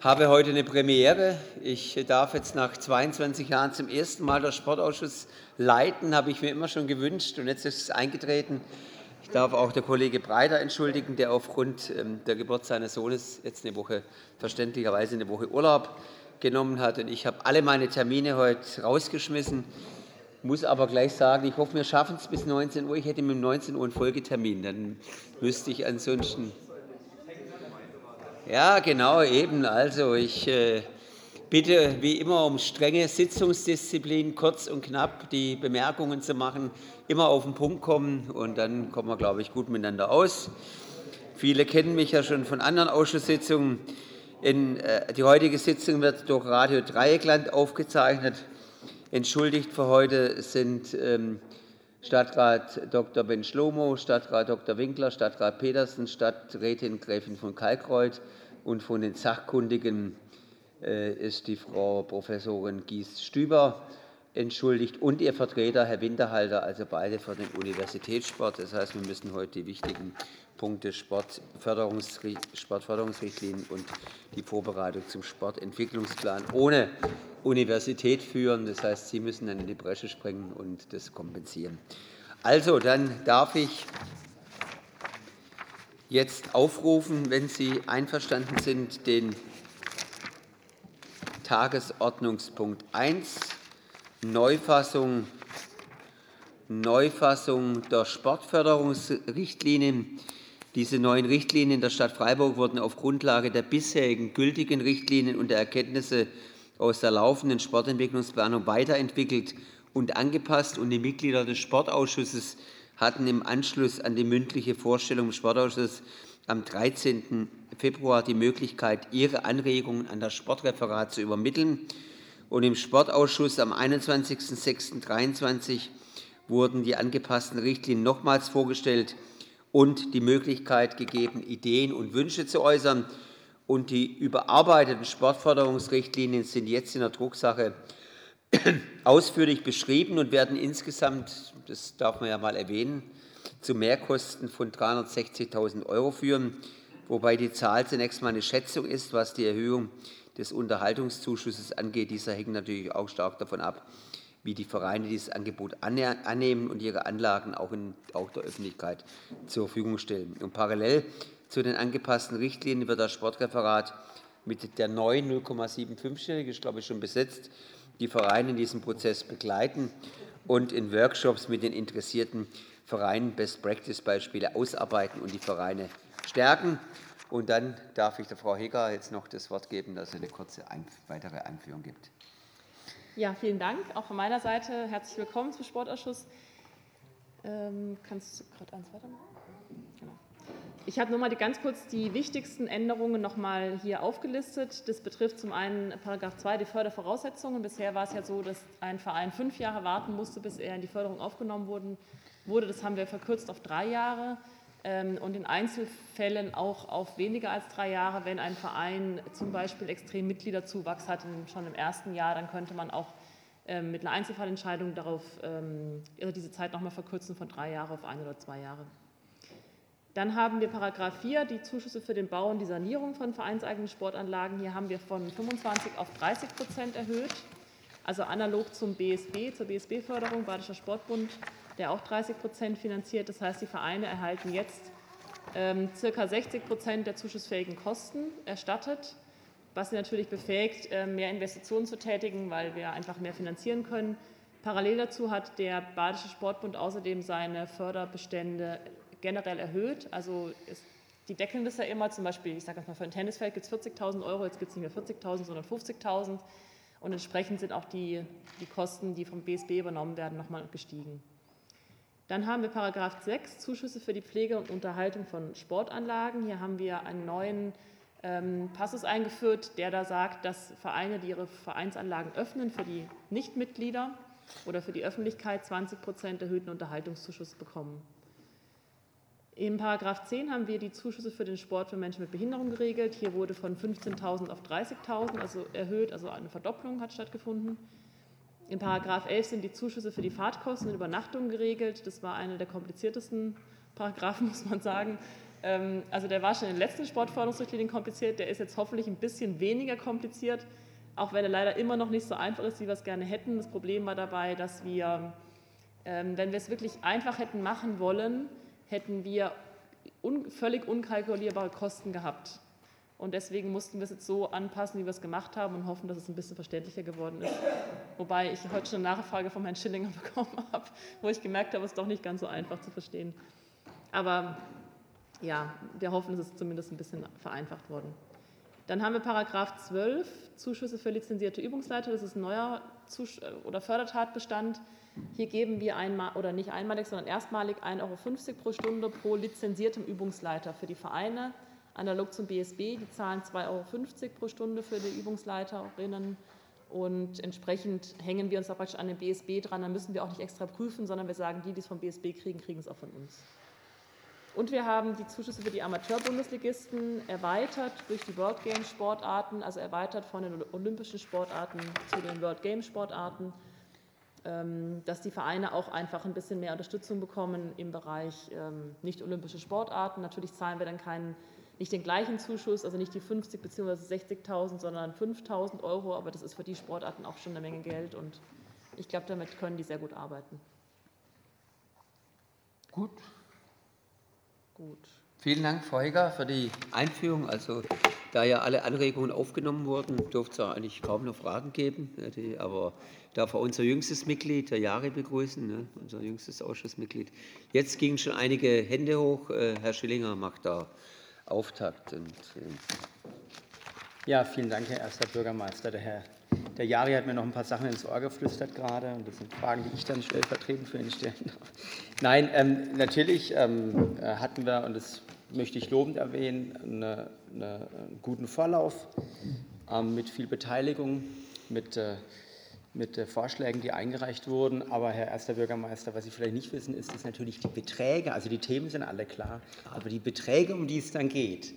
habe heute eine Premiere. Ich darf jetzt nach 22 Jahren zum ersten Mal den Sportausschuss leiten, habe ich mir immer schon gewünscht und jetzt ist es eingetreten. Ich darf auch der Kollege Breiter entschuldigen, der aufgrund ähm, der Geburt seines Sohnes jetzt eine Woche, verständlicherweise eine Woche Urlaub genommen hat. Und ich habe alle meine Termine heute rausgeschmissen, muss aber gleich sagen, ich hoffe, wir schaffen es bis 19 Uhr. Ich hätte mit 19 Uhr einen Folgetermin, dann müsste ich ansonsten ja, genau, eben. Also ich äh, bitte wie immer um strenge Sitzungsdisziplin, kurz und knapp die Bemerkungen zu machen, immer auf den Punkt kommen und dann kommen wir, glaube ich, gut miteinander aus. Viele kennen mich ja schon von anderen Ausschusssitzungen. In, äh, die heutige Sitzung wird durch Radio Dreieckland aufgezeichnet. Entschuldigt für heute sind ähm, Stadtrat Dr. Ben Schlomo, Stadtrat Dr. Winkler, Stadtrat Petersen, Stadträtin Gräfin von Kalkreuth und von den Sachkundigen äh, ist die Frau Professorin Gies-Stüber entschuldigt und ihr Vertreter, Herr Winterhalter, also beide für den Universitätssport. Das heißt, wir müssen heute die wichtigen Punkte Sportförderungsrichtlinien und die Vorbereitung zum Sportentwicklungsplan ohne Universität führen. Das heißt, Sie müssen dann in die Bresche springen und das kompensieren. Also, dann darf ich jetzt aufrufen, wenn Sie einverstanden sind, den Tagesordnungspunkt 1, Neufassung, Neufassung der Sportförderungsrichtlinien. Diese neuen Richtlinien der Stadt Freiburg wurden auf Grundlage der bisherigen gültigen Richtlinien und der Erkenntnisse aus der laufenden Sportentwicklungsplanung weiterentwickelt und angepasst. Und die Mitglieder des Sportausschusses hatten im Anschluss an die mündliche Vorstellung im Sportausschuss am 13. Februar die Möglichkeit, ihre Anregungen an das Sportreferat zu übermitteln. Und im Sportausschuss am 21.06.2023 wurden die angepassten Richtlinien nochmals vorgestellt und die Möglichkeit gegeben, Ideen und Wünsche zu äußern. Und die überarbeiteten Sportförderungsrichtlinien sind jetzt in der Drucksache ausführlich beschrieben und werden insgesamt, das darf man ja mal erwähnen, zu Mehrkosten von 360.000 Euro führen, wobei die Zahl zunächst mal eine Schätzung ist, was die Erhöhung des Unterhaltungszuschusses angeht. Dieser hängt natürlich auch stark davon ab, wie die Vereine dieses Angebot annehmen und ihre Anlagen auch, in, auch der Öffentlichkeit zur Verfügung stellen. Und parallel zu den angepassten Richtlinien wird das Sportreferat mit der neuen 0,75-Stelle, ich glaube, schon besetzt, die Vereine in diesem Prozess begleiten und in Workshops mit den interessierten Vereinen Best-Practice-Beispiele ausarbeiten und die Vereine stärken. Und dann darf ich der Frau Heger jetzt noch das Wort geben, dass sie eine kurze weitere Einführung gibt. Ja, vielen Dank. Auch von meiner Seite herzlich willkommen zum Sportausschuss. Ähm, kannst du gerade eins weitermachen? Ich habe nur mal ganz kurz die wichtigsten Änderungen noch mal hier aufgelistet. Das betrifft zum einen Paragraph 2 die Fördervoraussetzungen. Bisher war es ja so, dass ein Verein fünf Jahre warten musste, bis er in die Förderung aufgenommen wurde. Das haben wir verkürzt auf drei Jahre ähm, und in Einzelfällen auch auf weniger als drei Jahre. Wenn ein Verein zum Beispiel extrem Mitgliederzuwachs hat, schon im ersten Jahr, dann könnte man auch ähm, mit einer Einzelfallentscheidung darauf ähm, diese Zeit noch mal verkürzen von drei Jahre auf ein oder zwei Jahre. Dann haben wir Paragraph 4, die Zuschüsse für den Bau und die Sanierung von vereinseigenen Sportanlagen. Hier haben wir von 25 auf 30 Prozent erhöht, also analog zum BSB, zur BSB-Förderung, Badischer Sportbund, der auch 30 Prozent finanziert. Das heißt, die Vereine erhalten jetzt ähm, circa 60 Prozent der zuschussfähigen Kosten erstattet, was sie natürlich befähigt, äh, mehr Investitionen zu tätigen, weil wir einfach mehr finanzieren können. Parallel dazu hat der Badische Sportbund außerdem seine Förderbestände generell erhöht. Also ist, die deckeln das ja immer, zum Beispiel, ich sage mal, für ein Tennisfeld gibt es 40.000 Euro, jetzt gibt es nicht mehr 40.000, sondern 50.000. Und entsprechend sind auch die, die Kosten, die vom BSB übernommen werden, nochmal gestiegen. Dann haben wir Paragraph 6, Zuschüsse für die Pflege und Unterhaltung von Sportanlagen. Hier haben wir einen neuen ähm, Passus eingeführt, der da sagt, dass Vereine, die ihre Vereinsanlagen öffnen für die Nichtmitglieder oder für die Öffentlichkeit 20 Prozent erhöhten Unterhaltungszuschuss bekommen. Im Paragraph 10 haben wir die Zuschüsse für den Sport für Menschen mit Behinderung geregelt. Hier wurde von 15.000 auf 30.000 also erhöht, also eine Verdopplung hat stattgefunden. In Paragraph 11 sind die Zuschüsse für die Fahrtkosten und Übernachtungen geregelt. Das war einer der kompliziertesten Paragraphen, muss man sagen. Ähm, also der war schon in den letzten Sportförderungsrichtlinien kompliziert, der ist jetzt hoffentlich ein bisschen weniger kompliziert, auch wenn er leider immer noch nicht so einfach ist, wie wir es gerne hätten. Das Problem war dabei, dass wir, ähm, wenn wir es wirklich einfach hätten machen wollen, hätten wir un völlig unkalkulierbare Kosten gehabt. Und deswegen mussten wir es jetzt so anpassen, wie wir es gemacht haben und hoffen, dass es ein bisschen verständlicher geworden ist. Wobei ich heute schon eine Nachfrage von Herrn Schillinger bekommen habe, wo ich gemerkt habe, es ist doch nicht ganz so einfach zu verstehen. Aber ja, wir hoffen, es ist zumindest ein bisschen vereinfacht worden. Dann haben wir Paragraph 12, Zuschüsse für lizenzierte Übungsleiter. Das ist ein neuer Zus oder Fördertatbestand. Hier geben wir einmal, oder nicht einmalig, sondern erstmalig 1,50 Euro pro Stunde pro lizenziertem Übungsleiter für die Vereine analog zum BSB. Die zahlen 2,50 Euro pro Stunde für die Übungsleiterinnen. Und entsprechend hängen wir uns auch praktisch an den BSB dran. Da müssen wir auch nicht extra prüfen, sondern wir sagen, die, die es vom BSB kriegen, kriegen es auch von uns. Und wir haben die Zuschüsse für die Amateur-Bundesligisten erweitert durch die World Games Sportarten, also erweitert von den olympischen Sportarten zu den World Games Sportarten, dass die Vereine auch einfach ein bisschen mehr Unterstützung bekommen im Bereich ähm, nicht olympische Sportarten. Natürlich zahlen wir dann keinen nicht den gleichen Zuschuss, also nicht die 50 bzw. 60.000, sondern 5.000 Euro, aber das ist für die Sportarten auch schon eine Menge Geld und ich glaube, damit können die sehr gut arbeiten. Gut. Gut. Vielen Dank, Frau Heger, für die Einführung. Also, da ja alle Anregungen aufgenommen wurden, dürfte es ja eigentlich kaum noch Fragen geben. Aber darf auch unser jüngstes Mitglied, der Jahre, begrüßen, ne? unser jüngstes Ausschussmitglied. Jetzt gingen schon einige Hände hoch. Äh, Herr Schillinger macht da Auftakt. Und, ja, vielen Dank, Herr Erster Bürgermeister. Der Herr der Jari hat mir noch ein paar Sachen ins Ohr geflüstert gerade und das sind Fragen, die ich dann stellvertretend für ihn stellen darf. Nein, ähm, natürlich ähm, äh, hatten wir, und das möchte ich lobend erwähnen, eine, eine, einen guten Vorlauf ähm, mit viel Beteiligung, mit äh, mit äh, Vorschlägen, die eingereicht wurden. Aber Herr Erster Bürgermeister, was Sie vielleicht nicht wissen, ist, dass natürlich die Beträge, also die Themen sind alle klar, aber die Beträge, um die es dann geht,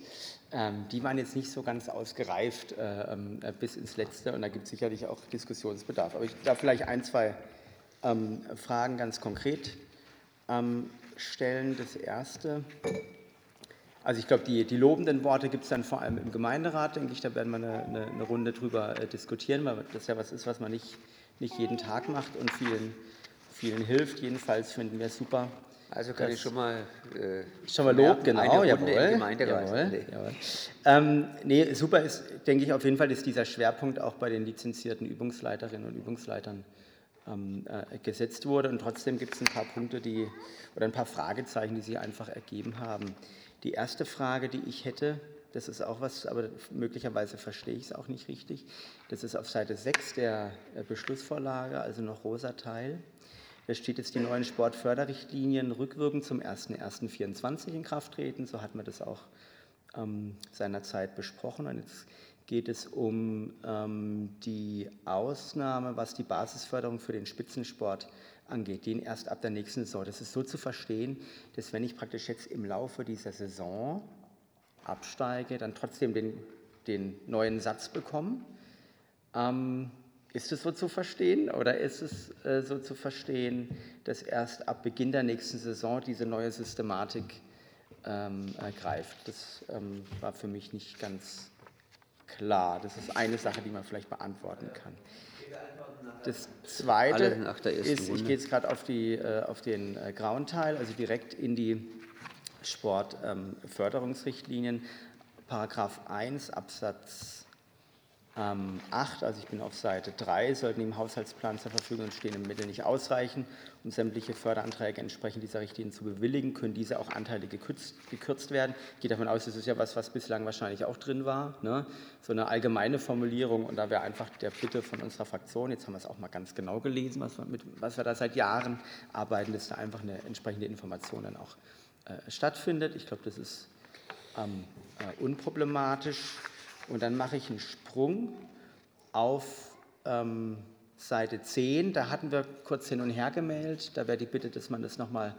ähm, die waren jetzt nicht so ganz ausgereift äh, ähm, äh, bis ins Letzte und da gibt es sicherlich auch Diskussionsbedarf. Aber ich darf vielleicht ein, zwei ähm, Fragen ganz konkret stellen. Das erste. Also ich glaube, die, die lobenden Worte gibt es dann vor allem im Gemeinderat, denke ich, da werden wir eine, eine, eine Runde drüber diskutieren, weil das ja was ist, was man nicht nicht jeden Tag macht und vielen, vielen hilft. Jedenfalls finden wir es super. Also kann ich schon mal, äh, schon mal Lob, genau, jawohl, jawohl, jawohl. Ähm, nee, super ist, denke ich auf jeden Fall, ist dieser Schwerpunkt auch bei den lizenzierten Übungsleiterinnen und Übungsleitern ähm, äh, gesetzt wurde. Und trotzdem gibt es ein paar Punkte, die oder ein paar Fragezeichen, die sich einfach ergeben haben. Die erste Frage, die ich hätte, das ist auch was, aber möglicherweise verstehe ich es auch nicht richtig. Das ist auf Seite 6 der Beschlussvorlage, also noch rosa Teil. Da steht jetzt, die neuen Sportförderrichtlinien rückwirkend zum 01.01.2024 in Kraft treten. So hat man das auch ähm, seinerzeit besprochen. Und jetzt geht es um ähm, die Ausnahme, was die Basisförderung für den Spitzensport angeht, den erst ab der nächsten Saison. Das ist so zu verstehen, dass wenn ich praktisch jetzt im Laufe dieser Saison absteige, dann trotzdem den, den neuen Satz bekomme. Ähm, ist es so zu verstehen oder ist es äh, so zu verstehen, dass erst ab Beginn der nächsten Saison diese neue Systematik ähm, ergreift? Das ähm, war für mich nicht ganz klar. Das ist eine Sache, die man vielleicht beantworten kann. Das Zweite ist, ich gehe jetzt gerade auf, äh, auf den äh, grauen Teil, also direkt in die Sportförderungsrichtlinien, Paragraph 1 Absatz 8, ähm, also ich bin auf Seite 3, sollten im Haushaltsplan zur Verfügung stehenden Mittel nicht ausreichen, um sämtliche Förderanträge entsprechend dieser Richtlinien zu bewilligen, können diese auch anteilig gekürzt, gekürzt werden. Ich gehe davon aus, das ist ja was, was bislang wahrscheinlich auch drin war, ne? so eine allgemeine Formulierung und da wäre einfach der Bitte von unserer Fraktion, jetzt haben wir es auch mal ganz genau gelesen, was wir, mit, was wir da seit Jahren arbeiten, dass da einfach eine entsprechende Information dann auch äh, stattfindet. Ich glaube, das ist ähm, äh, unproblematisch. Und dann mache ich einen Sprung auf ähm, Seite 10. Da hatten wir kurz hin und her gemeldet. Da wäre die Bitte, dass man das nochmal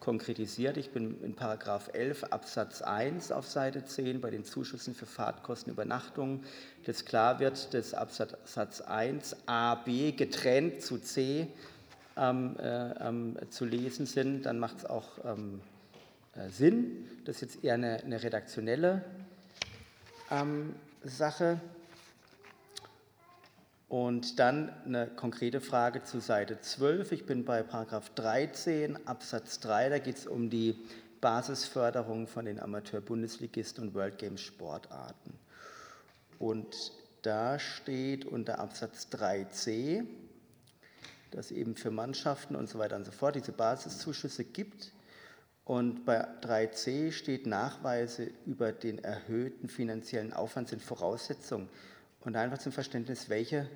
konkretisiert. Ich bin in Paragraph 11 Absatz 1 auf Seite 10 bei den Zuschüssen für Fahrtkosten, Übernachtungen, dass klar wird, dass Absatz 1 A, B getrennt zu C ähm, äh, ähm, zu lesen sind. Dann macht es auch ähm, äh, Sinn. Das ist jetzt eher eine, eine redaktionelle ähm, Sache. Und dann eine konkrete Frage zu Seite 12. Ich bin bei Paragraph 13 Absatz 3. Da geht es um die Basisförderung von den Amateur-Bundesligisten und World Games Sportarten. Und da steht unter Absatz 3c, dass eben für Mannschaften und so weiter und so fort diese Basiszuschüsse gibt. Und bei 3c steht Nachweise über den erhöhten finanziellen Aufwand sind Voraussetzungen. Und einfach zum Verständnis, welche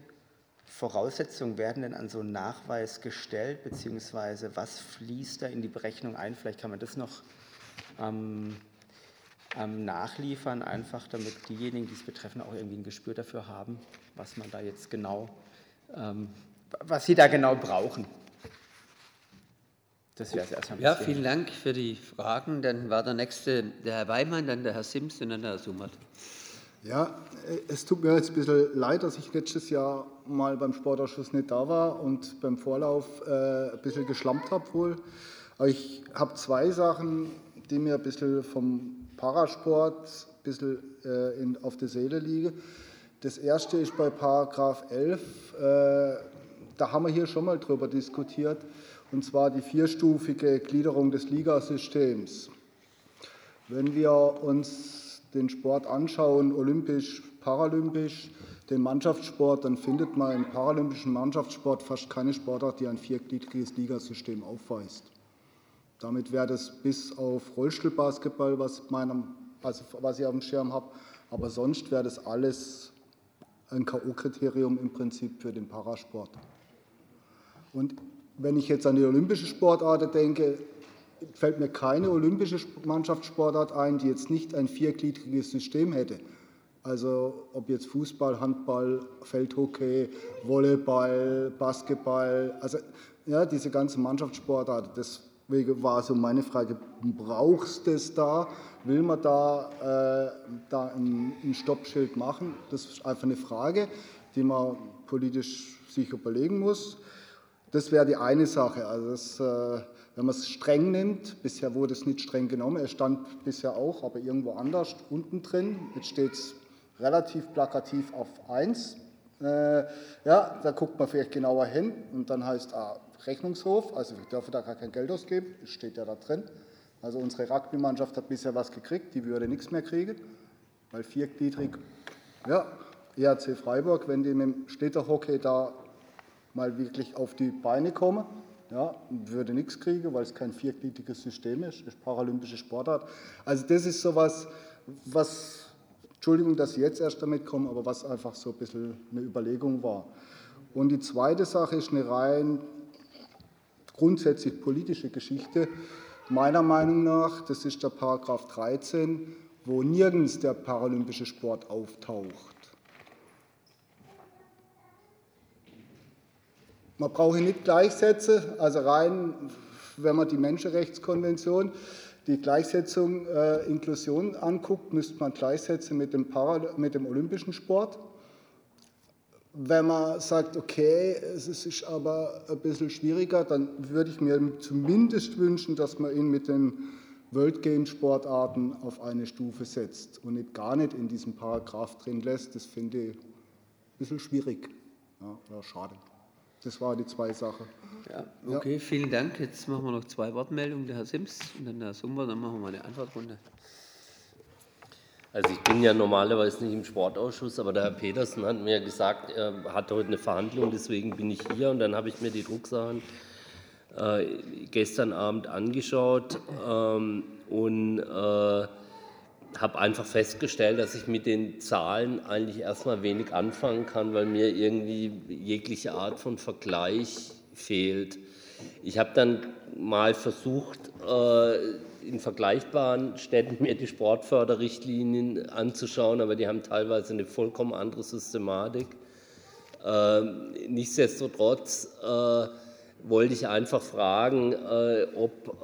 Voraussetzungen werden denn an so einen Nachweis gestellt, beziehungsweise was fließt da in die Berechnung ein? Vielleicht kann man das noch ähm, ähm, nachliefern, einfach damit diejenigen, die es betreffen, auch irgendwie ein Gespür dafür haben, was man da jetzt genau, ähm, was sie da genau brauchen. Das wäre es erstmal. Ja, vielen Dank für die Fragen. Dann war der nächste der Herr Weimann, dann der Herr Sims und dann der Herr Summert. Ja, es tut mir jetzt ein bisschen leid, dass ich letztes Jahr mal beim Sportausschuss nicht da war und beim Vorlauf äh, ein bisschen geschlampt habe wohl. Aber ich habe zwei Sachen, die mir ein bisschen vom Parasport ein bisschen äh, in, auf der Seele liegen. Das erste ist bei Paragraph 11, äh, da haben wir hier schon mal drüber diskutiert, und zwar die vierstufige Gliederung des Ligasystems. Wenn wir uns den Sport anschauen, olympisch, paralympisch, den Mannschaftssport, dann findet man im paralympischen Mannschaftssport fast keine Sportart, die ein viergliedriges Ligasystem aufweist. Damit wäre das bis auf Rollstuhlbasketball, was, meinem, also was ich auf dem Schirm habe, aber sonst wäre das alles ein K.O.-Kriterium im Prinzip für den Parasport. Und wenn ich jetzt an die olympische Sportart denke, fällt mir keine olympische Mannschaftssportart ein, die jetzt nicht ein viergliedriges System hätte. Also ob jetzt Fußball, Handball, Feldhockey, Volleyball, Basketball, also ja, diese ganze Mannschaftssportart, Deswegen war so meine Frage, brauchst du es da? Will man da, äh, da ein, ein, Stoppschild machen? Das ist einfach eine Frage, die man politisch sich überlegen muss. Das wäre die eine Sache. Also das, äh, wenn man es streng nimmt, bisher wurde es nicht streng genommen, er stand bisher auch, aber irgendwo anders unten drin. Jetzt steht es relativ plakativ auf 1. Äh, ja, da guckt man vielleicht genauer hin und dann heißt, ah, Rechnungshof, also wir dürfen da gar kein Geld ausgeben, steht ja da drin. Also unsere Rugby-Mannschaft hat bisher was gekriegt, die würde nichts mehr kriegen, weil viergliedrig, ja, ERC Freiburg, wenn die mit dem Städterhockey da mal wirklich auf die Beine kommen, ja, würde nichts kriegen, weil es kein viergliedriges System ist, ist paralympische Sportart. Also das ist sowas, was, Entschuldigung, dass Sie jetzt erst damit kommen, aber was einfach so ein bisschen eine Überlegung war. Und die zweite Sache ist eine rein grundsätzlich politische Geschichte. Meiner Meinung nach, das ist der Paragraph 13, wo nirgends der paralympische Sport auftaucht. Man braucht nicht Gleichsätze, also rein, wenn man die Menschenrechtskonvention, die Gleichsetzung äh, Inklusion anguckt, müsste man Gleichsätze mit dem, Para, mit dem olympischen Sport wenn man sagt, okay, es ist aber ein bisschen schwieriger, dann würde ich mir zumindest wünschen, dass man ihn mit den World Game Sportarten auf eine Stufe setzt und nicht gar nicht in diesem Paragraph drin lässt. Das finde ich ein bisschen schwierig ja, oder schade. Das waren die zwei Sachen. Ja, okay, ja. vielen Dank. Jetzt machen wir noch zwei Wortmeldungen, der Herr Sims und dann der Herr Sumber, dann machen wir mal eine Antwortrunde. Also ich bin ja normalerweise nicht im Sportausschuss, aber der Herr Petersen hat mir gesagt, er hat heute eine Verhandlung, deswegen bin ich hier. Und dann habe ich mir die Drucksachen äh, gestern Abend angeschaut ähm, und äh, habe einfach festgestellt, dass ich mit den Zahlen eigentlich erstmal wenig anfangen kann, weil mir irgendwie jegliche Art von Vergleich fehlt. Ich habe dann mal versucht, äh, in vergleichbaren Städten mir die Sportförderrichtlinien anzuschauen, aber die haben teilweise eine vollkommen andere Systematik. Ähm, nichtsdestotrotz äh, wollte ich einfach fragen, äh, ob,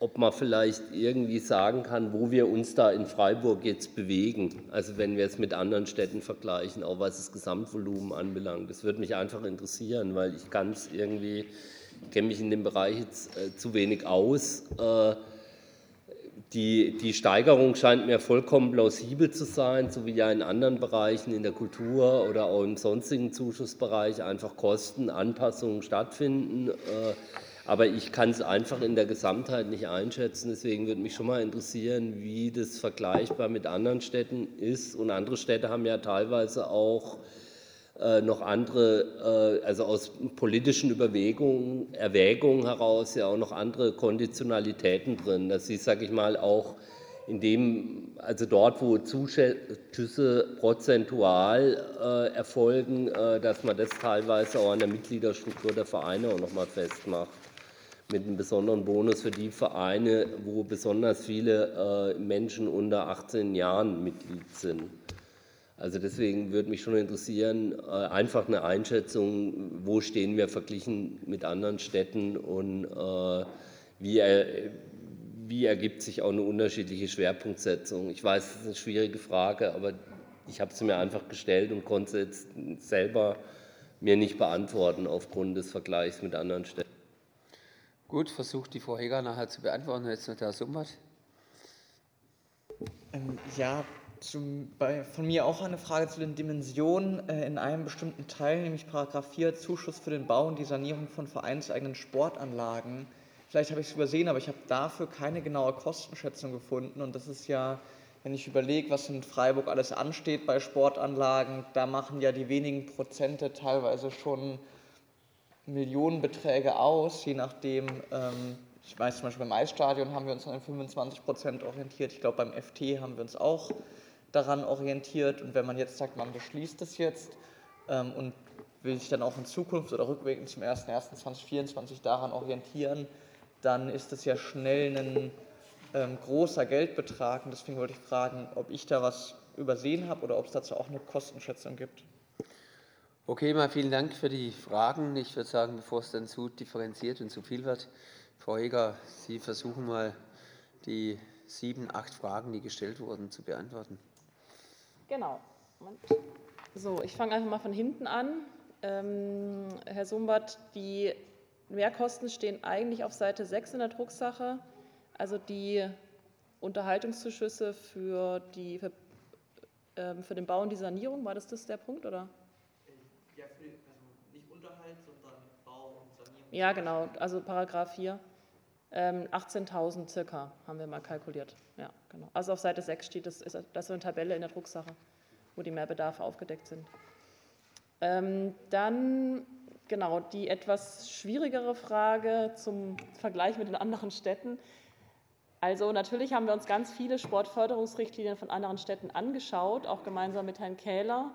ob man vielleicht irgendwie sagen kann, wo wir uns da in Freiburg jetzt bewegen. Also wenn wir es mit anderen Städten vergleichen, auch was das Gesamtvolumen anbelangt. Das würde mich einfach interessieren, weil ich kann es irgendwie kenne mich in dem Bereich jetzt äh, zu wenig aus, äh, die, die Steigerung scheint mir vollkommen plausibel zu sein, so wie ja in anderen Bereichen in der Kultur oder auch im sonstigen Zuschussbereich einfach Kosten, Anpassungen stattfinden. Äh, aber ich kann es einfach in der Gesamtheit nicht einschätzen. Deswegen würde mich schon mal interessieren, wie das vergleichbar mit anderen Städten ist. Und andere Städte haben ja teilweise auch äh, noch andere, äh, also aus politischen Überwegungen, Erwägungen heraus ja auch noch andere Konditionalitäten drin, dass sie, sage ich mal, auch in dem, also dort, wo Zuschüsse prozentual äh, erfolgen, äh, dass man das teilweise auch an der Mitgliederstruktur der Vereine auch nochmal festmacht. Mit einem besonderen Bonus für die Vereine, wo besonders viele äh, Menschen unter 18 Jahren Mitglied sind. Also deswegen würde mich schon interessieren, äh, einfach eine Einschätzung, wo stehen wir verglichen mit anderen Städten und äh, wie, wie ergibt sich auch eine unterschiedliche Schwerpunktsetzung. Ich weiß, das ist eine schwierige Frage, aber ich habe sie mir einfach gestellt und konnte jetzt selber mir nicht beantworten aufgrund des Vergleichs mit anderen Städten. Gut, versucht die Frau Heger nachher zu beantworten. Jetzt noch der Summert. Ähm, ja, zum, bei, von mir auch eine Frage zu den Dimensionen äh, in einem bestimmten Teil, nämlich Paragraph 4, Zuschuss für den Bau und die Sanierung von vereinseigenen Sportanlagen. Vielleicht habe ich es übersehen, aber ich habe dafür keine genaue Kostenschätzung gefunden. Und das ist ja, wenn ich überlege, was in Freiburg alles ansteht bei Sportanlagen, da machen ja die wenigen Prozente teilweise schon Millionenbeträge aus, je nachdem. Ähm, ich weiß zum Beispiel beim Eisstadion haben wir uns an 25 Prozent orientiert. Ich glaube, beim FT haben wir uns auch daran orientiert. Und wenn man jetzt sagt, man beschließt es jetzt ähm, und will sich dann auch in Zukunft oder rückwirkend zum 01.01.2024 daran orientieren, dann ist das ja schnell ein ähm, großer Geldbetrag. Und deswegen wollte ich fragen, ob ich da was übersehen habe oder ob es dazu auch eine Kostenschätzung gibt. Okay, mal vielen Dank für die Fragen. Ich würde sagen, bevor es dann zu differenziert und zu viel wird, Frau Heger, Sie versuchen mal die sieben, acht Fragen, die gestellt wurden, zu beantworten. Genau. So, ich fange einfach mal von hinten an. Ähm, Herr Sumbert, die Mehrkosten stehen eigentlich auf Seite 6 in der Drucksache, also die Unterhaltungszuschüsse für, die, für, ähm, für den Bau und die Sanierung. War das, das der Punkt, oder? Ja, für, also nicht Unterhalt, sondern Bau und Sanierung. Ja, genau, also Paragraph 4. Ähm, 18.000 circa haben wir mal kalkuliert. Ja, genau. Also auf Seite 6 steht, das ist, das ist eine Tabelle in der Drucksache, wo die Mehrbedarfe aufgedeckt sind. Ähm, dann genau die etwas schwierigere Frage zum Vergleich mit den anderen Städten. Also natürlich haben wir uns ganz viele Sportförderungsrichtlinien von anderen Städten angeschaut, auch gemeinsam mit Herrn Kähler.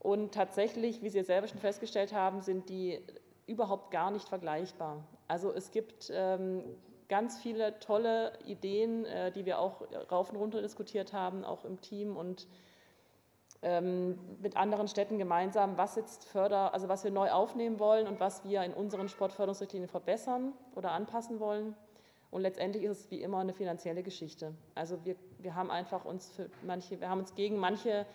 Und tatsächlich, wie Sie selber schon festgestellt haben, sind die überhaupt gar nicht vergleichbar. Also es gibt ähm, ganz viele tolle Ideen, äh, die wir auch rauf und runter diskutiert haben, auch im Team und ähm, mit anderen Städten gemeinsam, was jetzt förder, also was wir neu aufnehmen wollen und was wir in unseren Sportförderungsrichtlinien verbessern oder anpassen wollen. Und letztendlich ist es wie immer eine finanzielle Geschichte. Also wir, wir haben einfach uns für manche, wir haben uns gegen manche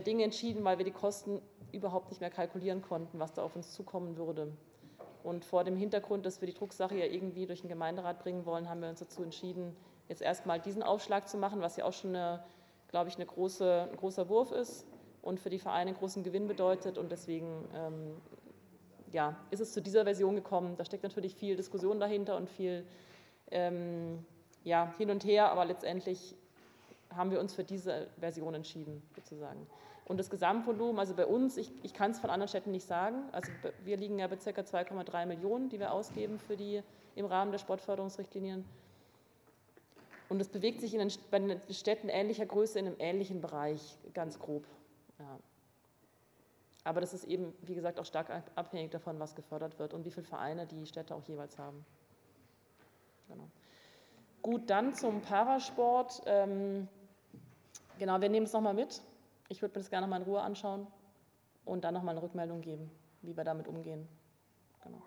Dinge entschieden, weil wir die Kosten überhaupt nicht mehr kalkulieren konnten, was da auf uns zukommen würde. Und vor dem Hintergrund, dass wir die Drucksache ja irgendwie durch den Gemeinderat bringen wollen, haben wir uns dazu entschieden, jetzt erstmal diesen Aufschlag zu machen, was ja auch schon, eine, glaube ich, eine große, ein großer Wurf ist und für die Vereine einen großen Gewinn bedeutet. Und deswegen ähm, ja, ist es zu dieser Version gekommen. Da steckt natürlich viel Diskussion dahinter und viel ähm, ja, hin und her, aber letztendlich haben wir uns für diese Version entschieden, sozusagen. Und das Gesamtvolumen, also bei uns, ich, ich kann es von anderen Städten nicht sagen, also wir liegen ja bei ca. 2,3 Millionen, die wir ausgeben für die, im Rahmen der Sportförderungsrichtlinien. Und es bewegt sich in den, bei den Städten ähnlicher Größe in einem ähnlichen Bereich, ganz grob. Ja. Aber das ist eben, wie gesagt, auch stark abhängig davon, was gefördert wird und wie viele Vereine die Städte auch jeweils haben. Genau. Gut, dann zum Parasport. Ähm, genau, wir nehmen es nochmal mit. Ich würde mir das gerne mal in Ruhe anschauen und dann nochmal eine Rückmeldung geben, wie wir damit umgehen. Genau.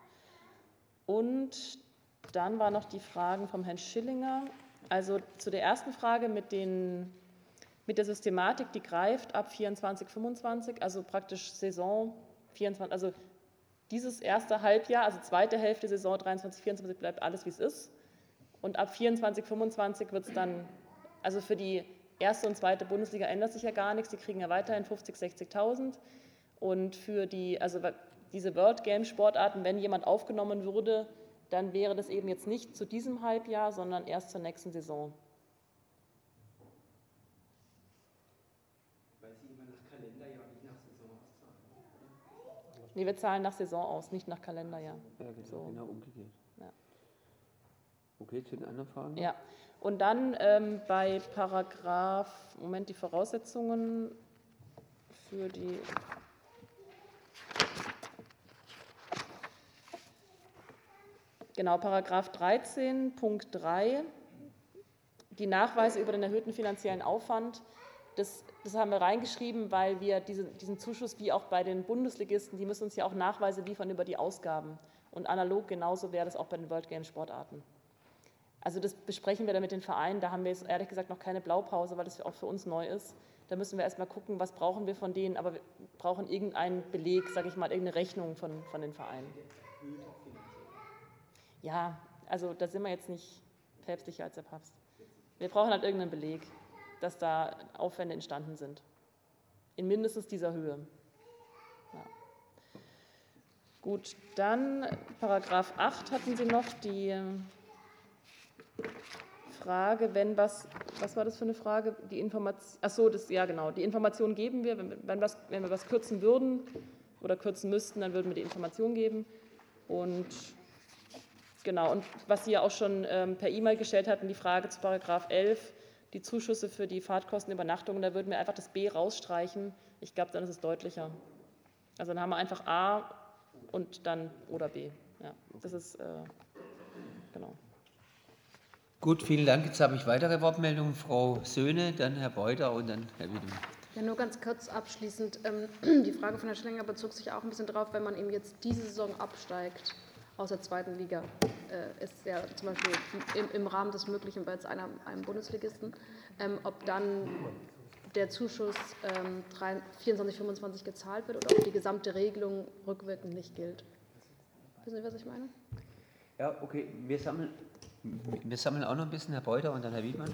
Und dann war noch die Frage vom Herrn Schillinger. Also zu der ersten Frage mit, den, mit der Systematik, die greift ab 24, 25, also praktisch Saison 24, also dieses erste Halbjahr, also zweite Hälfte Saison 23, 24 bleibt alles wie es ist. Und ab 24, 25 wird es dann, also für die erste und zweite Bundesliga ändert sich ja gar nichts, die kriegen ja weiterhin 50, 60.000. Und für die, also diese World Game Sportarten, wenn jemand aufgenommen würde, dann wäre das eben jetzt nicht zu diesem Halbjahr, sondern erst zur nächsten Saison. Weil Sie immer nach Kalenderjahr, nicht nach Saison auszahlen, Nee, wir zahlen nach Saison aus, nicht nach Kalenderjahr. Ja, genau, so. genau umgekehrt. Ja. Okay, zu den anderen Fragen? Ja, und dann ähm, bei Paragraph, Moment, die Voraussetzungen für die Genau, Paragraph 13, Punkt 3, die Nachweise über den erhöhten finanziellen Aufwand. Das, das haben wir reingeschrieben, weil wir diese, diesen Zuschuss, wie auch bei den Bundesligisten, die müssen uns ja auch Nachweise liefern über die Ausgaben. Und analog genauso wäre das auch bei den World Games Sportarten. Also das besprechen wir dann mit den Vereinen. Da haben wir jetzt ehrlich gesagt noch keine Blaupause, weil das auch für uns neu ist. Da müssen wir erstmal gucken, was brauchen wir von denen, aber wir brauchen irgendeinen Beleg, sage ich mal, irgendeine Rechnung von, von den Vereinen. Ja, also da sind wir jetzt nicht päpstlicher als der Papst. Wir brauchen halt irgendeinen Beleg, dass da Aufwände entstanden sind. In mindestens dieser Höhe. Ja. Gut, dann Paragraph 8 hatten Sie noch die Frage, wenn was, was war das für eine Frage? Die Information, ach so, das, ja genau, die Information geben wir, wenn, wenn, was, wenn wir was kürzen würden oder kürzen müssten, dann würden wir die Information geben. Und Genau, und was Sie ja auch schon ähm, per E-Mail gestellt hatten, die Frage zu Paragraph 11, die Zuschüsse für die Fahrtkostenübernachtungen, da würden wir einfach das B rausstreichen. Ich glaube, dann ist es deutlicher. Also dann haben wir einfach A und dann oder B. Ja, das ist, äh, genau. Gut, vielen Dank. Jetzt habe ich weitere Wortmeldungen. Frau Söhne, dann Herr Beuter und dann Herr Wiedemann. Ja, nur ganz kurz abschließend. Ähm, die Frage von Herrn Schlenger bezog sich auch ein bisschen darauf, wenn man eben jetzt diese Saison absteigt aus der zweiten Liga. Äh, ist ja zum Beispiel im, Rahmen des Möglichen bei jetzt einer, einem Bundesligisten, ähm, ob dann der Zuschuss ähm, 24, 25 gezahlt wird oder ob die gesamte Regelung rückwirkend nicht gilt. Wissen Sie, was ich meine? Ja, okay. Wir sammeln, wir sammeln auch noch ein bisschen, Herr Beuter und dann Herr Wiedmann.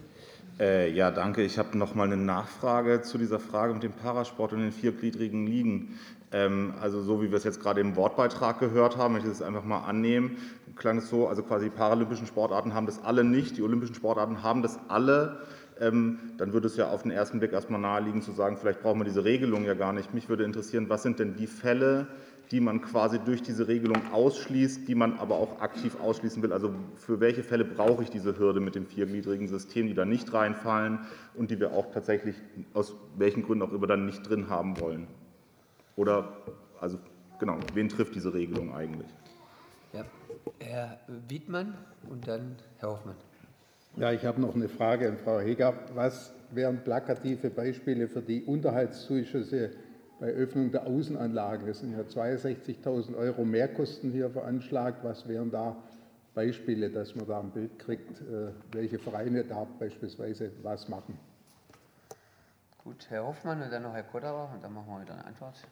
Äh, ja, danke. Ich habe noch mal eine Nachfrage zu dieser Frage mit dem Parasport und den viergliedrigen Ligen. Ähm, also so wie wir es jetzt gerade im Wortbeitrag gehört haben, wenn ich das einfach mal annehme, klang es so, also quasi die paralympischen Sportarten haben das alle nicht, die olympischen Sportarten haben das alle. Ähm, dann würde es ja auf den ersten Blick erstmal naheliegen zu sagen, vielleicht brauchen wir diese Regelung ja gar nicht. Mich würde interessieren, was sind denn die Fälle, die man quasi durch diese Regelung ausschließt, die man aber auch aktiv ausschließen will. Also für welche Fälle brauche ich diese Hürde mit dem viergliedrigen System, die da nicht reinfallen und die wir auch tatsächlich aus welchen Gründen auch immer dann nicht drin haben wollen? Oder, also genau, wen trifft diese Regelung eigentlich? Ja, Herr Wiedmann und dann Herr Hoffmann. Ja, ich habe noch eine Frage an Frau Heger. Was wären plakative Beispiele für die Unterhaltszuschüsse bei Öffnung der Außenanlagen? Es sind ja 62.000 Euro Mehrkosten hier veranschlagt. Was wären da Beispiele, dass man da ein Bild kriegt, äh, welche Vereine da beispielsweise was machen? Gut, Herr Hoffmann und dann noch Herr Kodauer und dann machen wir wieder eine Antwort.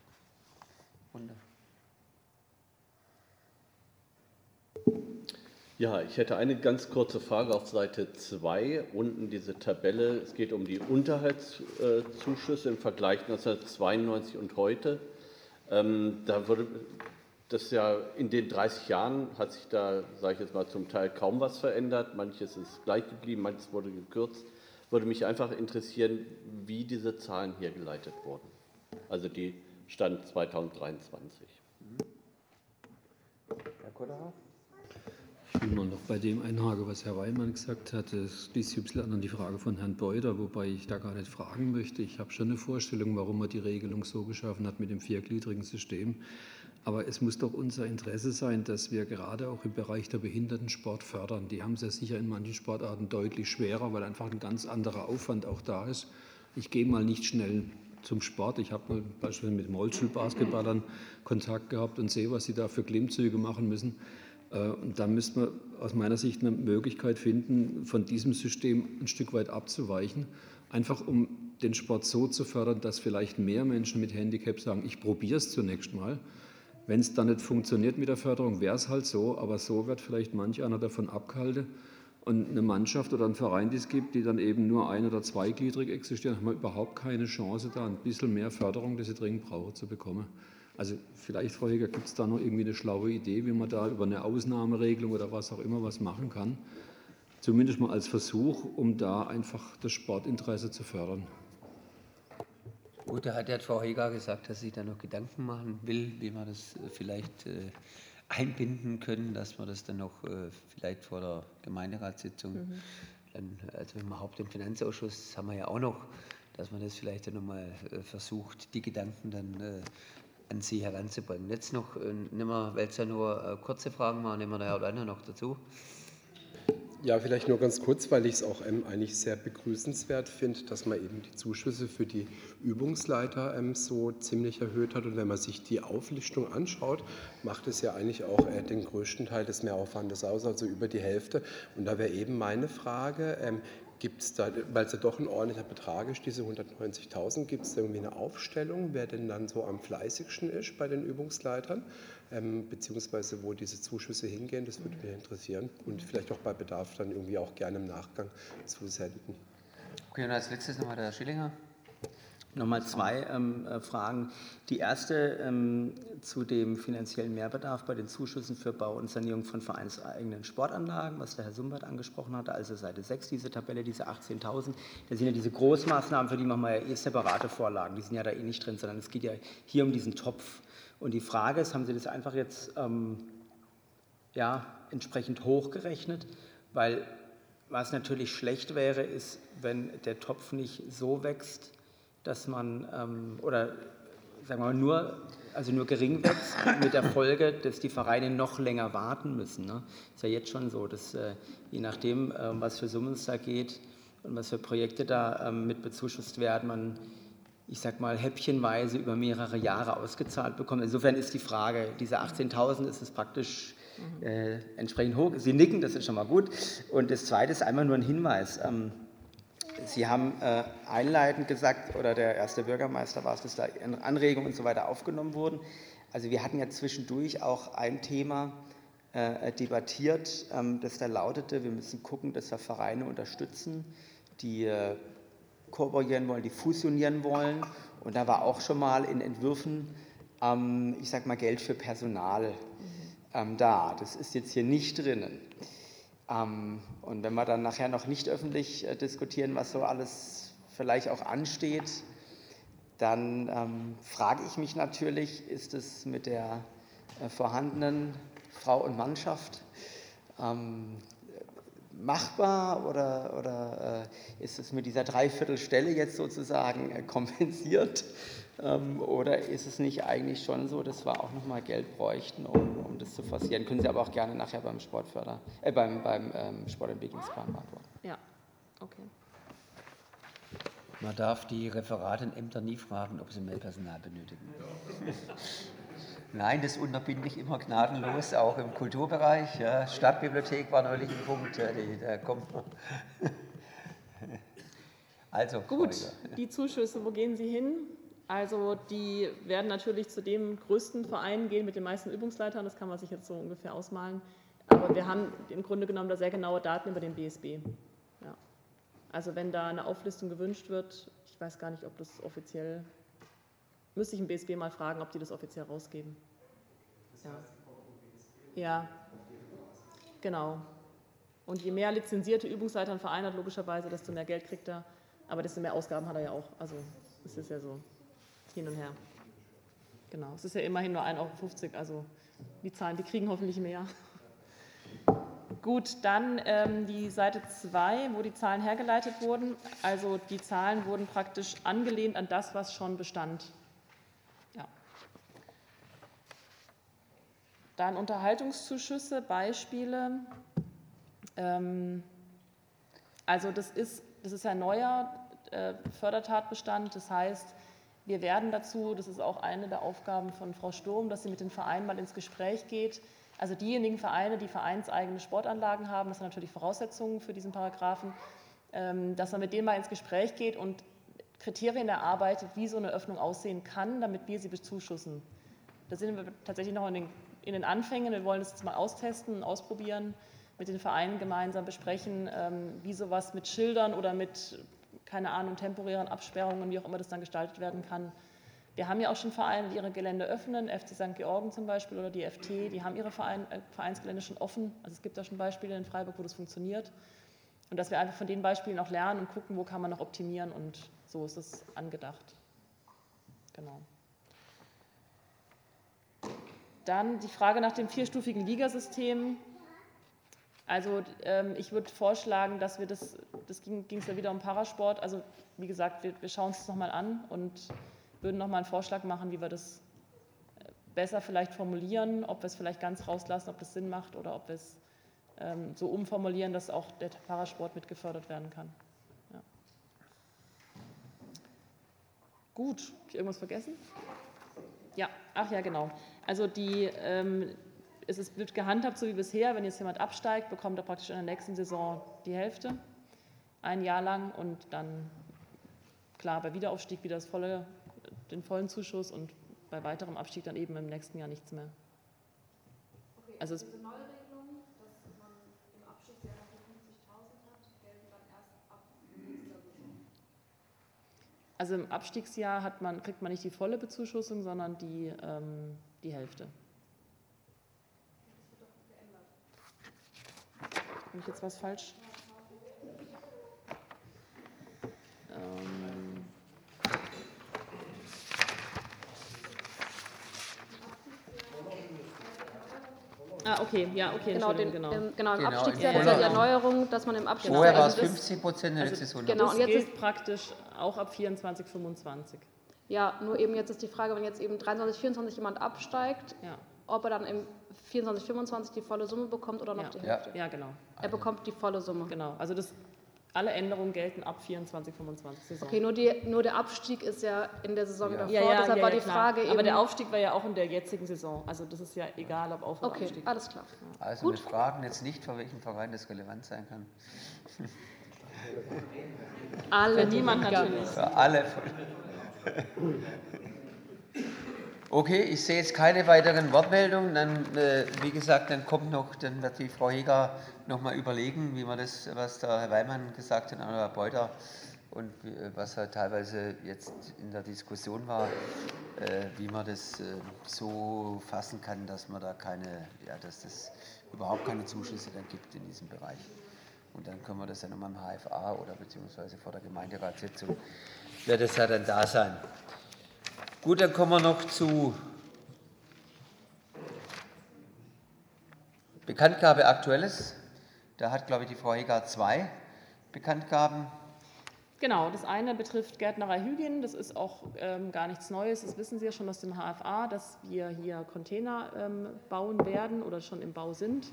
Ja, ich hätte eine ganz kurze Frage auf Seite 2, unten diese Tabelle. Es geht um die Unterhaltszuschüsse im Vergleich 1992 und heute. Ähm, da wurde das ja in den 30 Jahren hat sich da, sage ich jetzt mal, zum Teil kaum was verändert. Manches ist gleich geblieben, manches wurde gekürzt. Würde mich einfach interessieren, wie diese Zahlen hier geleitet wurden. Also die Stand 2023. Herr Kodderer? Mal noch bei dem einhaken, was Herr Weimann gesagt hat. Das sich ein bisschen an die Frage von Herrn Beuter, wobei ich da gar nicht fragen möchte. Ich habe schon eine Vorstellung, warum man die Regelung so geschaffen hat mit dem viergliedrigen System. Aber es muss doch unser Interesse sein, dass wir gerade auch im Bereich der Behindertensport fördern. Die haben es ja sicher in manchen Sportarten deutlich schwerer, weil einfach ein ganz anderer Aufwand auch da ist. Ich gehe mal nicht schnell zum Sport. Ich habe beispielsweise mit Rollstuhlbasketballern Kontakt gehabt und sehe, was sie da für Klimmzüge machen müssen. Äh, und da müsste man aus meiner Sicht eine Möglichkeit finden, von diesem System ein Stück weit abzuweichen, einfach um den Sport so zu fördern, dass vielleicht mehr Menschen mit Handicap sagen, ich probiere es zunächst mal. Wenn es dann nicht funktioniert mit der Förderung, wäre es halt so, aber so wird vielleicht manch einer davon abgehalten. Und eine Mannschaft oder ein Verein, die es gibt, die dann eben nur ein- oder zweigliedrig existieren, haben wir überhaupt keine Chance, da ein bisschen mehr Förderung, die sie dringend brauchen, zu bekommen. Also vielleicht, Frau Heger, gibt es da noch irgendwie eine schlaue Idee, wie man da über eine Ausnahmeregelung oder was auch immer was machen kann? Zumindest mal als Versuch, um da einfach das Sportinteresse zu fördern. Gut, da hat ja Frau Heger gesagt, dass sie da noch Gedanken machen will, wie man das äh, vielleicht äh, einbinden können, dass man das dann noch äh, vielleicht vor der Gemeinderatssitzung, mhm. dann, also überhaupt im Finanzausschuss haben wir ja auch noch, dass man das vielleicht dann nochmal äh, versucht, die Gedanken dann äh, an Sie heranzubringen. Jetzt noch, äh, weil es ja nur kurze Fragen waren, nehmen wir der noch dazu. Ja, vielleicht nur ganz kurz, weil ich es auch ähm, eigentlich sehr begrüßenswert finde, dass man eben die Zuschüsse für die Übungsleiter ähm, so ziemlich erhöht hat. Und wenn man sich die Auflistung anschaut, macht es ja eigentlich auch äh, den größten Teil des Mehraufwandes aus, also über die Hälfte. Und da wäre eben meine Frage, ähm, Gibt es da, weil es ja doch ein ordentlicher Betrag ist, diese 190.000, gibt es irgendwie eine Aufstellung, wer denn dann so am fleißigsten ist bei den Übungsleitern, ähm, beziehungsweise wo diese Zuschüsse hingehen, das würde mich interessieren und vielleicht auch bei Bedarf dann irgendwie auch gerne im Nachgang zusenden. Okay, und als letztes nochmal der Herr Schillinger. Nochmal zwei ähm, äh, Fragen. Die erste ähm, zu dem finanziellen Mehrbedarf bei den Zuschüssen für Bau und Sanierung von vereinseigenen Sportanlagen, was der Herr Sumbert angesprochen hatte, also Seite 6, diese Tabelle, diese 18.000. Da sind ja diese Großmaßnahmen, für die machen wir ja eh separate Vorlagen, die sind ja da eh nicht drin, sondern es geht ja hier um diesen Topf. Und die Frage ist, haben Sie das einfach jetzt ähm, ja, entsprechend hochgerechnet? Weil was natürlich schlecht wäre, ist, wenn der Topf nicht so wächst, dass man, ähm, oder sagen wir mal, nur, also nur gering wächst, mit der Folge, dass die Vereine noch länger warten müssen. Ne? Ist ja jetzt schon so, dass äh, je nachdem, äh, was für Summen es da geht und was für Projekte da ähm, mit bezuschusst werden, man, ich sag mal, häppchenweise über mehrere Jahre ausgezahlt bekommt. Insofern ist die Frage, diese 18.000 ist es praktisch äh, entsprechend hoch. Sie nicken, das ist schon mal gut. Und das Zweite ist einmal nur ein Hinweis. Ähm, Sie haben äh, einleitend gesagt, oder der erste Bürgermeister war es, dass da Anregungen und so weiter aufgenommen wurden. Also wir hatten ja zwischendurch auch ein Thema äh, debattiert, ähm, das da lautete, wir müssen gucken, dass wir Vereine unterstützen, die äh, kooperieren wollen, die fusionieren wollen. Und da war auch schon mal in Entwürfen, ähm, ich sage mal, Geld für Personal mhm. ähm, da. Das ist jetzt hier nicht drinnen. Ähm, und wenn wir dann nachher noch nicht öffentlich äh, diskutieren, was so alles vielleicht auch ansteht, dann ähm, frage ich mich natürlich, ist es mit der äh, vorhandenen Frau und Mannschaft ähm, machbar oder, oder äh, ist es mit dieser Dreiviertelstelle jetzt sozusagen äh, kompensiert? Ähm, oder ist es nicht eigentlich schon so, dass wir auch nochmal Geld bräuchten, um, um das zu forcieren? Können Sie aber auch gerne nachher beim Sportförder, äh, beim, beim ähm, Sportentwicklungsplan beantworten. Ja, okay. Man darf die Referatenämter nie fragen, ob sie mehr Personal benötigen. Nein, das unterbinde ich immer gnadenlos, auch im Kulturbereich. Ja. Stadtbibliothek war neulich ein Punkt, da kommt man. Also, gut, die Zuschüsse, wo gehen sie hin? Also die werden natürlich zu dem größten Verein gehen mit den meisten Übungsleitern, das kann man sich jetzt so ungefähr ausmalen. Aber wir haben im Grunde genommen da sehr genaue Daten über den BSB. Ja. Also wenn da eine Auflistung gewünscht wird, ich weiß gar nicht, ob das offiziell, müsste ich im BSB mal fragen, ob die das offiziell rausgeben. Ja, ja. genau. Und je mehr lizenzierte Übungsleiter ein Verein hat, logischerweise, desto mehr Geld kriegt er, aber desto mehr Ausgaben hat er ja auch. Also es ist ja so hin und her. Genau, es ist ja immerhin nur 1,50 Euro, also die Zahlen, die kriegen hoffentlich mehr. Gut, dann ähm, die Seite 2, wo die Zahlen hergeleitet wurden. Also die Zahlen wurden praktisch angelehnt an das, was schon bestand. Ja. Dann Unterhaltungszuschüsse, Beispiele. Ähm, also das ist, das ist ein neuer äh, Fördertatbestand, das heißt, wir werden dazu, das ist auch eine der Aufgaben von Frau Sturm, dass sie mit den Vereinen mal ins Gespräch geht. Also diejenigen Vereine, die vereinseigene Sportanlagen haben, das sind natürlich Voraussetzungen für diesen Paragraphen, ähm, dass man mit denen mal ins Gespräch geht und Kriterien erarbeitet, wie so eine Öffnung aussehen kann, damit wir sie bezuschussen. Da sind wir tatsächlich noch in den, in den Anfängen. Wir wollen das jetzt mal austesten ausprobieren. mit den Vereinen gemeinsam besprechen, ähm, wie sowas mit Schildern oder mit, keine Ahnung, temporären Absperrungen, wie auch immer das dann gestaltet werden kann. Wir haben ja auch schon Vereine, die ihre Gelände öffnen, FC St. Georgen zum Beispiel oder die FT, die haben ihre Verein, äh, Vereinsgelände schon offen. Also es gibt da schon Beispiele in Freiburg, wo das funktioniert. Und dass wir einfach von den Beispielen auch lernen und gucken, wo kann man noch optimieren und so ist es angedacht. Genau. Dann die Frage nach dem vierstufigen Ligasystem. Also ähm, ich würde vorschlagen, dass wir das, das ging es ja wieder um Parasport, also wie gesagt, wir, wir schauen uns das nochmal an und würden nochmal einen Vorschlag machen, wie wir das äh, besser vielleicht formulieren, ob wir es vielleicht ganz rauslassen, ob das Sinn macht oder ob wir es ähm, so umformulieren, dass auch der Parasport mit gefördert werden kann. Ja. Gut, habe ich irgendwas vergessen? Ja, ach ja, genau. Also die, ähm, es ist, wird gehandhabt so wie bisher. Wenn jetzt jemand absteigt, bekommt er praktisch in der nächsten Saison die Hälfte, ein Jahr lang und dann klar bei Wiederaufstieg wieder das volle, den vollen Zuschuss und bei weiterem Abstieg dann eben im nächsten Jahr nichts mehr. Okay, also diese neue Regelung, dass man im Abstiegsjahr noch die 50.000 hat, gelten dann erst ab nächster Saison? Also im Abstiegsjahr hat man, kriegt man nicht die volle Bezuschussung, sondern die, ähm, die Hälfte. Habe ich jetzt was falsch? Ähm Ah, okay, ja, okay, genau, den, genau. Im, genau, im genau, Abstiegsjahr ist ja die Erneuerung, dass man im Abstiegsjahr... Vorher war es 50 Prozent, jetzt ist es 100 Genau, und jetzt ist praktisch auch ab 24, 25. Ja, nur eben jetzt ist die Frage, wenn jetzt eben 23, 24 jemand absteigt, ja. Ob er dann im 24, 25 die volle Summe bekommt oder noch ja. die Hälfte. Ja, genau. Er bekommt die volle Summe. Genau, also das, alle Änderungen gelten ab 24, 25 Saison. Okay, nur, die, nur der Abstieg ist ja in der Saison ja. davor, ja, ja, deshalb ja, war die klar. Frage eben... Aber der Aufstieg war ja auch in der jetzigen Saison, also das ist ja egal, ob Auf- oder okay, Abstieg. Okay, alles klar. Also Gut. wir fragen jetzt nicht, für welchen Verein das relevant sein kann. alle. Für niemand natürlich. Für alle. Okay, ich sehe jetzt keine weiteren Wortmeldungen. Dann, äh, wie gesagt, dann kommt noch, dann wird die Frau Heger noch mal überlegen, wie man das, was der Herr Weimann gesagt hat, oder Herr Beuter, und was halt teilweise jetzt in der Diskussion war, äh, wie man das äh, so fassen kann, dass man da keine, ja, dass es überhaupt keine Zuschüsse dann gibt in diesem Bereich. Und dann können wir das ja nochmal im HFA oder beziehungsweise vor der Gemeinderatssitzung, wird es ja dann da sein. Gut, dann kommen wir noch zu Bekanntgabe Aktuelles. Da hat, glaube ich, die Frau Heger zwei Bekanntgaben. Genau, das eine betrifft Gärtnerei Hügien. Das ist auch ähm, gar nichts Neues. Das wissen Sie ja schon aus dem HFA, dass wir hier Container ähm, bauen werden oder schon im Bau sind.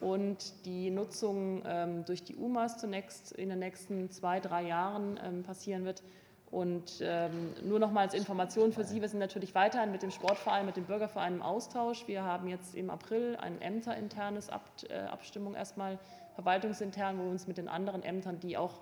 Und die Nutzung ähm, durch die UMAS zunächst in den nächsten zwei, drei Jahren ähm, passieren wird. Und ähm, nur noch mal als Information für Sie, wir sind natürlich weiterhin mit dem Sportverein, mit dem Bürgerverein im Austausch. Wir haben jetzt im April ein ämterinternes Ab, äh, Abstimmung erstmal, verwaltungsintern, wo wir uns mit den anderen Ämtern, die auch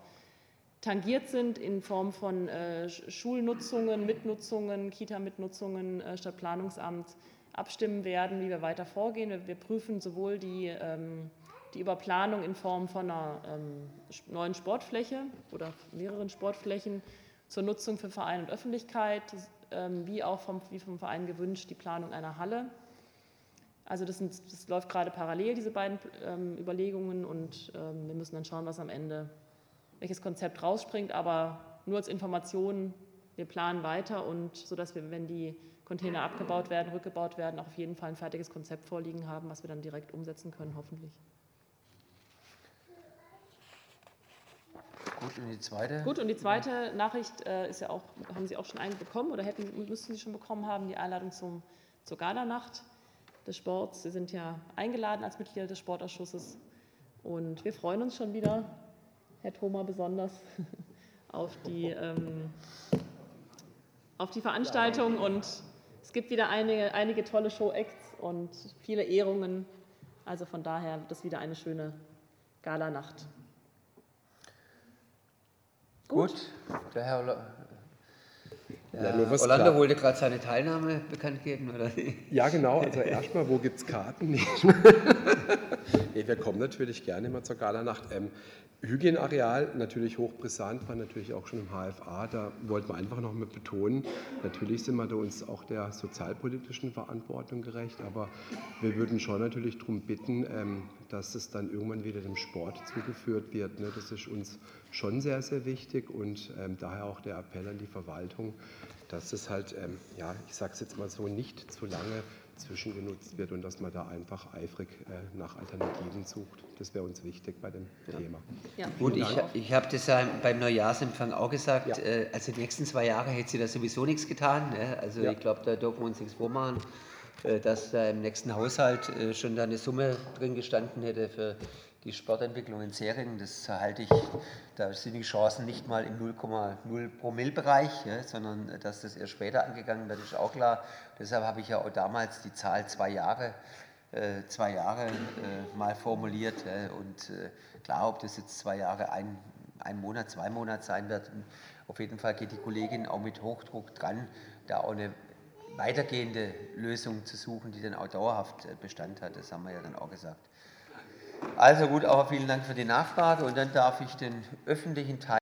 tangiert sind in Form von äh, Schulnutzungen, Mitnutzungen, Kita-Mitnutzungen, äh, Stadtplanungsamt abstimmen werden, wie wir weiter vorgehen. Wir, wir prüfen sowohl die, ähm, die Überplanung in Form von einer ähm, neuen Sportfläche oder mehreren Sportflächen zur Nutzung für Verein und Öffentlichkeit, ähm, wie auch vom, wie vom Verein gewünscht, die Planung einer Halle. Also das, sind, das läuft gerade parallel, diese beiden ähm, Überlegungen, und ähm, wir müssen dann schauen, was am Ende, welches Konzept rausspringt, aber nur als Information, wir planen weiter und so dass wir, wenn die Container abgebaut werden, rückgebaut werden, auch auf jeden Fall ein fertiges Konzept vorliegen haben, was wir dann direkt umsetzen können, hoffentlich. Gut, und die zweite? Gut, und die zweite Nachricht äh, ist ja auch, haben Sie auch schon eine bekommen oder hätten, müssten Sie schon bekommen haben, die Einladung zum, zur Galanacht des Sports. Sie sind ja eingeladen als Mitglieder des Sportausschusses und wir freuen uns schon wieder, Herr Thoma besonders, auf die, ähm, auf die Veranstaltung und es gibt wieder einige, einige tolle Show-Acts und viele Ehrungen. Also von daher wird es wieder eine schöne Galanacht. Gut. Gut. Der Herr Ola ja, Orlando wollte gerade seine Teilnahme bekannt geben, oder? Ja, genau. Also erstmal, wo gibt es Karten? Nee, wir kommen natürlich gerne mal zur Galanacht. Ähm, Hygieneareal natürlich hochbrisant, war natürlich auch schon im HFA. Da wollten wir einfach noch mal betonen, natürlich sind wir da uns auch der sozialpolitischen Verantwortung gerecht, aber wir würden schon natürlich darum bitten, ähm, dass es dann irgendwann wieder dem Sport zugeführt wird. Ne? Das ist uns schon sehr, sehr wichtig und ähm, daher auch der Appell an die Verwaltung, dass es halt, ähm, ja, ich sage es jetzt mal so, nicht zu lange zwischengenutzt wird und dass man da einfach eifrig äh, nach Alternativen sucht. Das wäre uns wichtig bei dem ja. Thema. Ja. Gut, ich, ich habe das ja beim Neujahrsempfang auch gesagt, ja. äh, also die nächsten zwei Jahre hätte sie da sowieso nichts getan. Ne? Also ich glaube, da dürfen wir uns nichts vormachen, äh, dass da im nächsten Haushalt äh, schon da eine Summe drin gestanden hätte für die Sportentwicklung in Serien, das halte ich, da sind die Chancen nicht mal im 0,0 Promille-Bereich, ja, sondern dass das erst später angegangen wird, ist auch klar. Deshalb habe ich ja auch damals die Zahl zwei Jahre, äh, zwei Jahre äh, mal formuliert. Äh, und klar, ob das jetzt zwei Jahre, ein, ein Monat, zwei Monate sein wird, auf jeden Fall geht die Kollegin auch mit Hochdruck dran, da auch eine weitergehende Lösung zu suchen, die dann auch dauerhaft Bestand hat. Das haben wir ja dann auch gesagt. Also gut, auch vielen Dank für die Nachfrage und dann darf ich den öffentlichen Teil